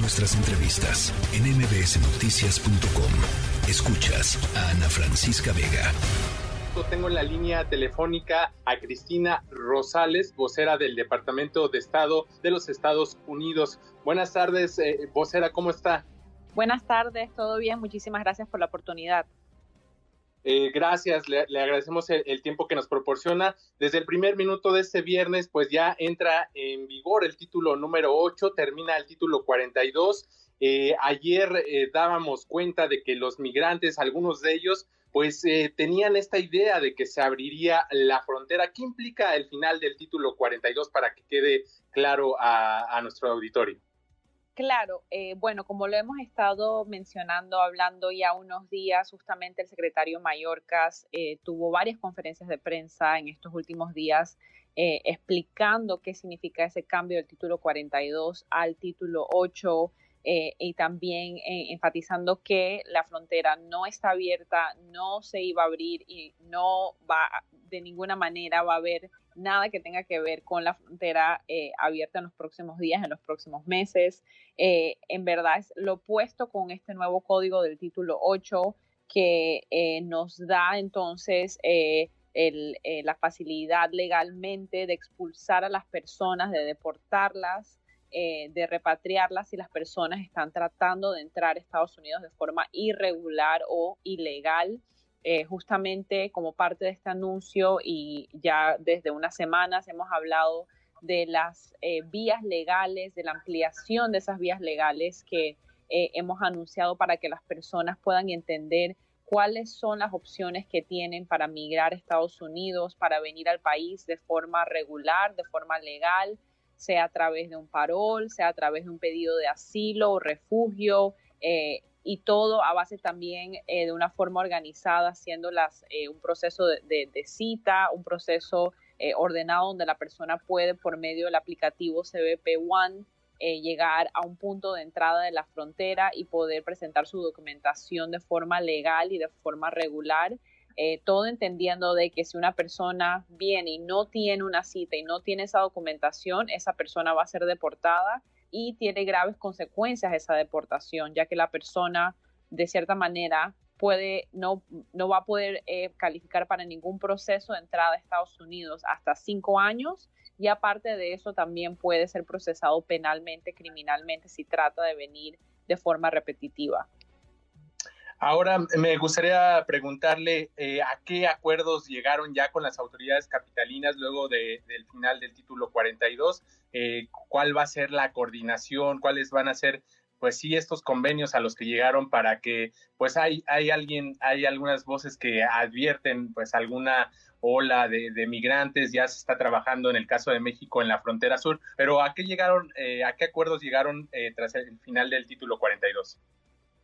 Nuestras entrevistas en mbsnoticias.com. Escuchas a Ana Francisca Vega. Tengo en la línea telefónica a Cristina Rosales, vocera del Departamento de Estado de los Estados Unidos. Buenas tardes, eh, vocera, ¿cómo está? Buenas tardes, todo bien, muchísimas gracias por la oportunidad. Eh, gracias, le, agradecemos el, tiempo que nos proporciona. Desde el primer minuto de este viernes, pues ya entra en vigor el título número 8, termina el título 42. Eh, ayer eh, dábamos cuenta de que los migrantes, algunos de ellos, pues tenían esta idea de que se abriría la frontera. ¿Qué implica el final del título 42 para que quede claro a nuestro auditorio? Claro, eh, bueno, como lo hemos estado mencionando, hablando ya unos días, justamente el secretario Mallorcas eh, tuvo varias conferencias de prensa en estos últimos días eh, explicando qué significa ese cambio del título 42 al título 8 y también enfatizando que la frontera no está abierta, no se iba a abrir y no va de ninguna manera va a haber nada que tenga que ver con la frontera eh, abierta en los próximos días, en los próximos meses. Eh, en verdad es lo opuesto con este nuevo código del título 8 que eh, nos da entonces la facilidad legalmente de expulsar a las personas, de deportarlas, de repatriarlas si las personas están tratando de entrar a Estados Unidos de forma irregular o ilegal. Eh, justamente como parte de este anuncio y ya desde unas semanas hemos hablado de las eh, vías legales, de la ampliación de esas vías legales que eh, hemos anunciado para que las personas puedan entender cuáles son las opciones que tienen para migrar a Estados Unidos, para venir al país de forma regular, de forma legal, sea a través de un parol, sea a través de un pedido de asilo o refugio, y todo a base también eh, de una forma organizada, haciendo las, eh, un proceso de, cita, un proceso eh, ordenado donde la persona puede por medio del aplicativo CBP One llegar a un punto de entrada de la frontera y poder presentar su documentación de forma legal y de forma regular. Todo entendiendo de que si una persona viene y no tiene una cita y no tiene esa documentación, esa persona va a ser deportada y tiene graves consecuencias esa deportación, ya que la persona de cierta manera puede no, no va a poder eh, calificar para ningún proceso de entrada a Estados Unidos hasta cinco años y aparte de eso también puede ser procesado penalmente, criminalmente si trata de venir de forma repetitiva. Ahora me gustaría preguntarle eh, a qué acuerdos llegaron ya con las autoridades capitalinas luego del final del título 42, eh, cuál va a ser la coordinación, cuáles van a ser pues sí estos convenios a los que llegaron para que pues hay hay alguien hay algunas voces que advierten pues alguna ola de, migrantes ya se está trabajando en el caso de México en la frontera sur pero a qué llegaron eh, a qué acuerdos llegaron tras el final del título 42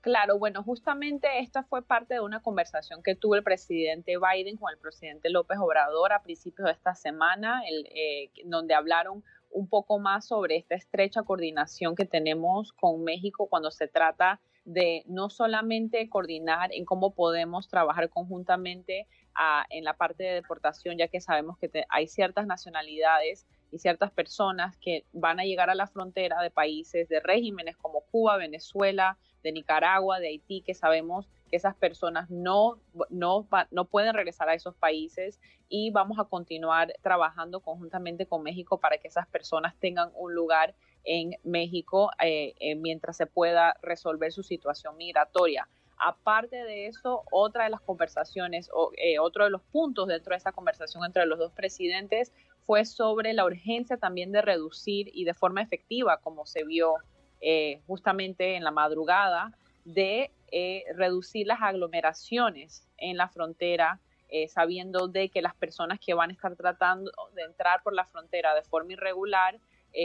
Claro, bueno, justamente esta fue parte de una conversación que tuvo el presidente Biden con el presidente López Obrador a principios de esta semana, el, eh, donde hablaron un poco más sobre esta estrecha coordinación que tenemos con México cuando se trata de no solamente coordinar en cómo podemos trabajar conjuntamente ah, en la parte de deportación, ya que sabemos que hay ciertas nacionalidades y ciertas personas que van a llegar a la frontera de países, de regímenes como Cuba, Venezuela, de Nicaragua, de Haití, que sabemos que esas personas no, no, no pueden regresar a esos países y vamos a continuar trabajando conjuntamente con México para que esas personas tengan un lugar en México eh, eh, mientras se pueda resolver su situación migratoria. Aparte de eso, otra de las conversaciones, o, eh, otro de los puntos dentro de esa conversación entre los dos presidentes fue sobre la urgencia también de reducir y de forma efectiva, como se vio eh, justamente en la madrugada, de eh, reducir las aglomeraciones en la frontera, eh, sabiendo de que las personas que van a estar tratando de entrar por la frontera de forma irregular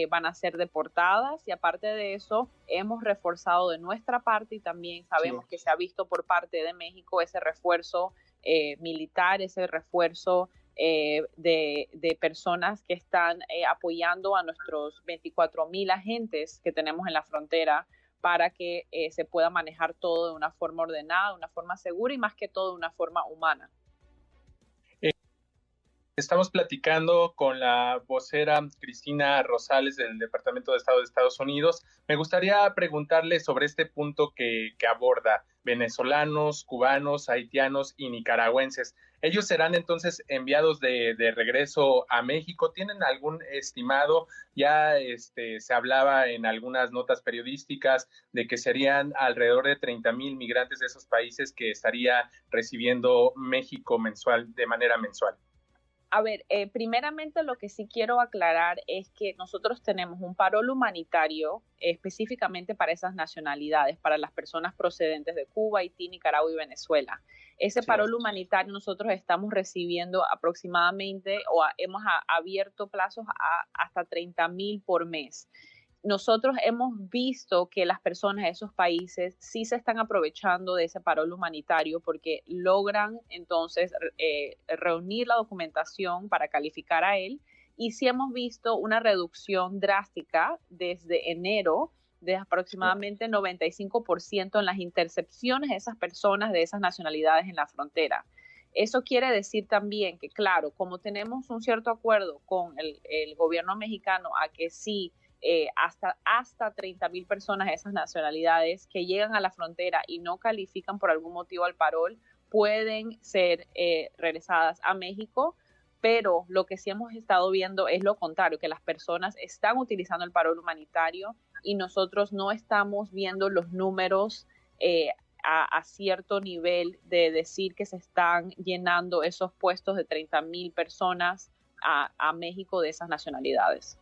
van a ser deportadas. Y aparte de eso hemos reforzado de nuestra parte y también sabemos que se ha visto por parte de México ese refuerzo militar, ese refuerzo eh, de, personas que están eh, apoyando a nuestros 24 mil agentes que tenemos en la frontera para que eh, se pueda manejar todo de una forma ordenada, de una forma segura y más que todo de una forma humana. Estamos platicando con la vocera Cristina Rosales del Departamento de Estado de Estados Unidos. Me gustaría preguntarle sobre este punto que, aborda venezolanos, cubanos, haitianos y nicaragüenses. Ellos serán entonces enviados de, regreso a México. ¿Tienen algún estimado? Ya este, se hablaba en algunas notas periodísticas de que serían alrededor de 30 mil migrantes de esos países que estaría recibiendo México mensual, de manera mensual. A ver, eh, primeramente lo que sí quiero aclarar es que nosotros tenemos un parol humanitario específicamente para esas nacionalidades, para las personas procedentes de Cuba, Haití, Nicaragua y Venezuela. Ese parol humanitario nosotros estamos recibiendo aproximadamente o hemos abierto plazos a hasta 30 mil por mes nosotros hemos visto que las personas de esos países sí se están aprovechando de ese parol humanitario porque logran entonces eh, reunir la documentación para calificar a él y sí hemos visto una reducción drástica desde enero de aproximadamente 95% en las intercepciones de esas personas de esas nacionalidades en la frontera. Eso quiere decir también que, claro, como tenemos un cierto acuerdo con el, el gobierno mexicano a que sí eh, hasta, hasta 30 mil personas de esas nacionalidades que llegan a la frontera y no califican por algún motivo al parol, pueden ser eh, regresadas a México, pero lo que sí hemos estado viendo es lo contrario, que las personas están utilizando el parol humanitario y nosotros no estamos viendo los números eh, a, cierto nivel de decir que se están llenando esos puestos de 30 mil personas a México de esas nacionalidades.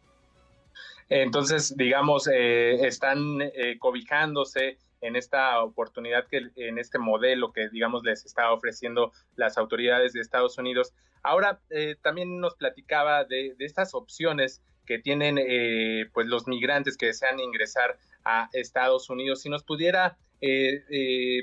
Entonces, digamos, eh, están eh, cobijándose en esta oportunidad, que, en este modelo que, digamos, les está ofreciendo las autoridades de Estados Unidos. Ahora, eh, también nos platicaba de, estas opciones que tienen pues los migrantes que desean ingresar a Estados Unidos. Si nos pudiera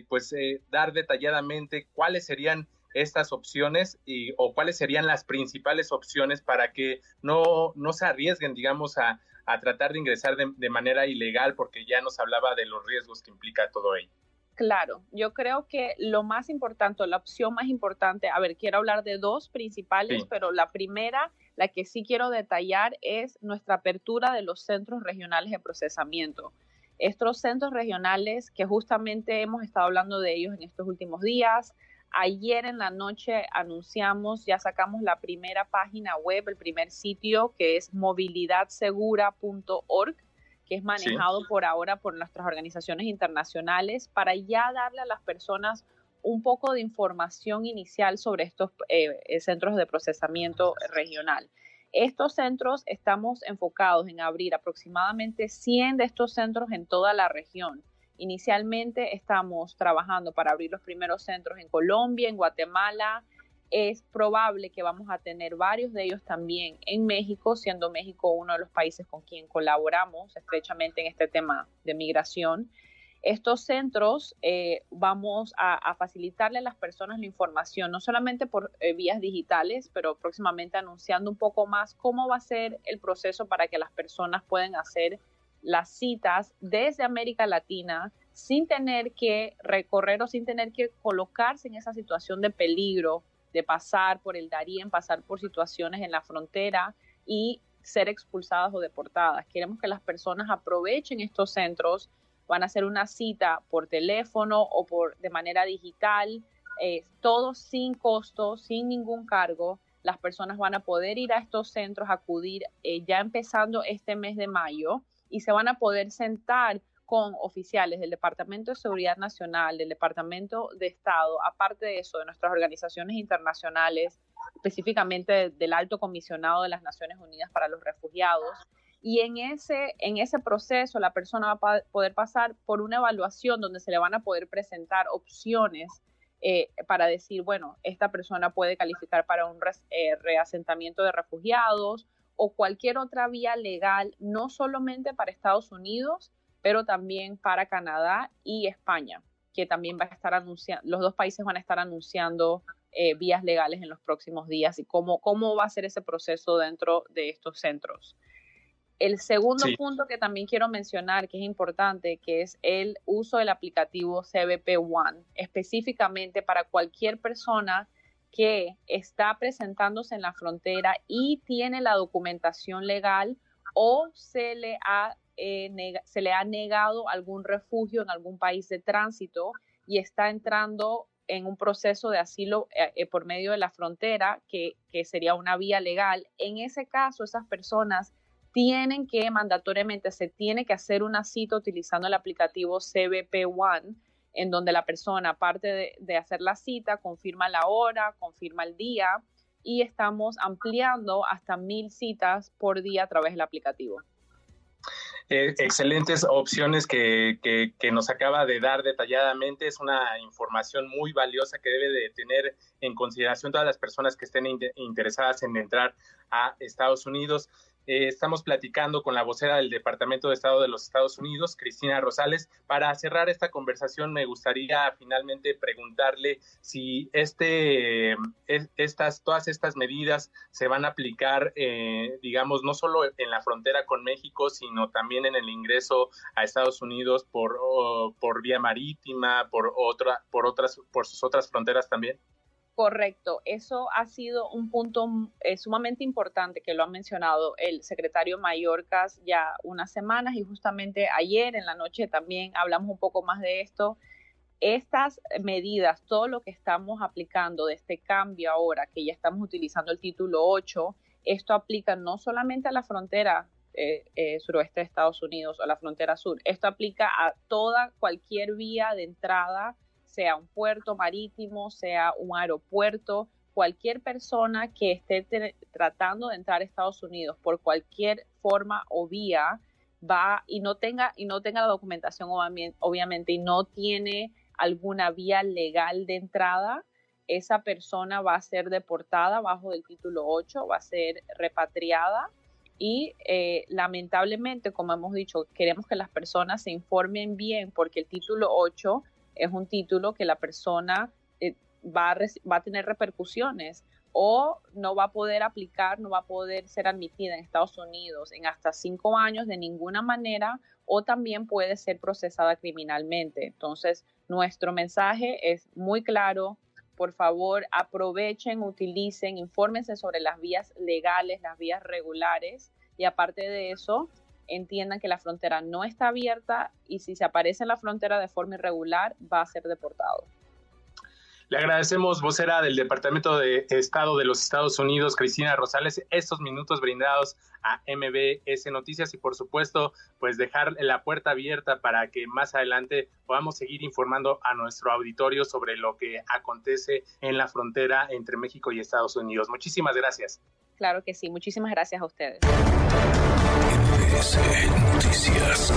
pues dar detalladamente cuáles serían estas opciones y, o cuáles serían las principales opciones para que no, no se arriesguen, digamos, a, a tratar de ingresar de, manera ilegal, porque ya nos hablaba de los riesgos que implica todo ello. Claro, yo creo que lo más importante, la opción más importante, a ver, quiero hablar de dos principales, pero la primera, la que sí quiero detallar es nuestra apertura de los centros regionales de procesamiento. Estos centros regionales que justamente hemos estado hablando de ellos en estos últimos días, Ayer en la noche anunciamos, ya sacamos la primera página web, el primer sitio que es movilidadsegura.org, que es manejado por ahora por nuestras organizaciones internacionales, para ya darle a las personas un poco de información inicial sobre estos eh, eh, centros de procesamiento regional. Estos centros estamos enfocados en abrir aproximadamente 100 de estos centros en toda la región Inicialmente estamos trabajando para abrir los primeros centros en Colombia, en Guatemala. Es probable que vamos a tener varios de ellos también en México, siendo México uno de los países con quien colaboramos estrechamente en este tema de migración. Estos centros eh, vamos a, facilitarle a las personas la información, no solamente por eh, vías digitales, pero próximamente anunciando un poco más cómo va a ser el proceso para que las personas puedan hacer las citas desde América Latina sin tener que recorrer o sin tener que colocarse en esa situación de peligro, de pasar por el Darién, pasar por situaciones en la frontera y ser expulsadas o deportadas. Queremos que las personas aprovechen estos centros, van a hacer una cita por teléfono o por de manera digital, eh, todo sin costo, sin ningún cargo. Las personas van a poder ir a estos centros, acudir eh, ya empezando este mes de mayo y se van a poder sentar con oficiales del Departamento de Seguridad Nacional, del Departamento de Estado, aparte de eso, de nuestras organizaciones internacionales, específicamente del Alto Comisionado de las Naciones Unidas para los Refugiados. Y en ese, en ese proceso la persona va a poder pasar por una evaluación donde se le van a poder presentar opciones eh, para decir, bueno, esta persona puede calificar para un eh, reasentamiento de refugiados o cualquier otra vía legal, no solamente para Estados Unidos, pero también para Canadá y España, que también va a estar anunciando, los dos países van a estar anunciando eh, vías legales en los próximos días y cómo, cómo va a ser ese proceso dentro de estos centros. El segundo punto que también quiero mencionar, que es importante, que es el uso del aplicativo CBP One, específicamente para cualquier persona que está presentándose en la frontera y tiene la documentación legal o se le ha, eh, se le ha negado algún refugio en algún país de tránsito y está entrando en un proceso de asilo eh, eh, por medio de la frontera, que, que sería una vía legal. En ese caso, esas personas tienen que mandatoriamente, se tiene que hacer una cita utilizando el aplicativo CBP One, en donde la persona, aparte de, hacer la cita, confirma la hora, confirma el día y estamos ampliando hasta mil citas por día a través del aplicativo. Eh, excelentes opciones que, que, nos acaba de dar detalladamente. Es una información muy valiosa que debe de tener en consideración todas las personas que estén interesadas en entrar a Estados Unidos. Eh, estamos platicando con la vocera del Departamento de Estado de los Estados Unidos, Cristina Rosales. Para cerrar esta conversación, me gustaría finalmente preguntarle si este, estas, todas estas medidas se van a aplicar, eh, digamos, no solo en la frontera con México, sino también en el ingreso a Estados Unidos por, por vía marítima, por, otra, por, otras, por sus otras fronteras también. Correcto, eso ha sido un punto eh, sumamente importante que lo ha mencionado el secretario Mayorkas ya unas semanas y justamente ayer en la noche también hablamos un poco más de esto. Estas medidas, todo lo que estamos aplicando de este cambio ahora, que ya estamos utilizando el título 8, esto aplica no solamente a la frontera eh, eh, suroeste de Estados Unidos o la frontera sur, esto aplica a toda cualquier vía de entrada sea un puerto marítimo, sea un aeropuerto, cualquier persona que esté tratando de entrar a Estados Unidos por cualquier forma o vía va y no tenga y no tenga la documentación obviamente y no tiene alguna vía legal de entrada, esa persona va a ser deportada bajo el título 8, va a ser repatriada y eh, lamentablemente, como hemos dicho, queremos que las personas se informen bien porque el título 8 es un título que la persona eh, va, a va a tener repercusiones o no va a poder aplicar, no va a poder ser admitida en Estados Unidos en hasta cinco años de ninguna manera o también puede ser procesada criminalmente. Entonces, nuestro mensaje es muy claro. Por favor, aprovechen, utilicen, infórmense sobre las vías legales, las vías regulares y aparte de eso, entiendan que la frontera no está abierta y si se aparece en la frontera de forma irregular va a ser deportado. Le agradecemos, vocera del Departamento de Estado de los Estados Unidos, Cristina Rosales, estos minutos brindados a MBS Noticias y por supuesto, pues dejar la puerta abierta para que más adelante podamos seguir informando a nuestro auditorio sobre lo que acontece en la frontera entre México y Estados Unidos. Muchísimas gracias. Claro que sí, muchísimas gracias a ustedes. Noticias.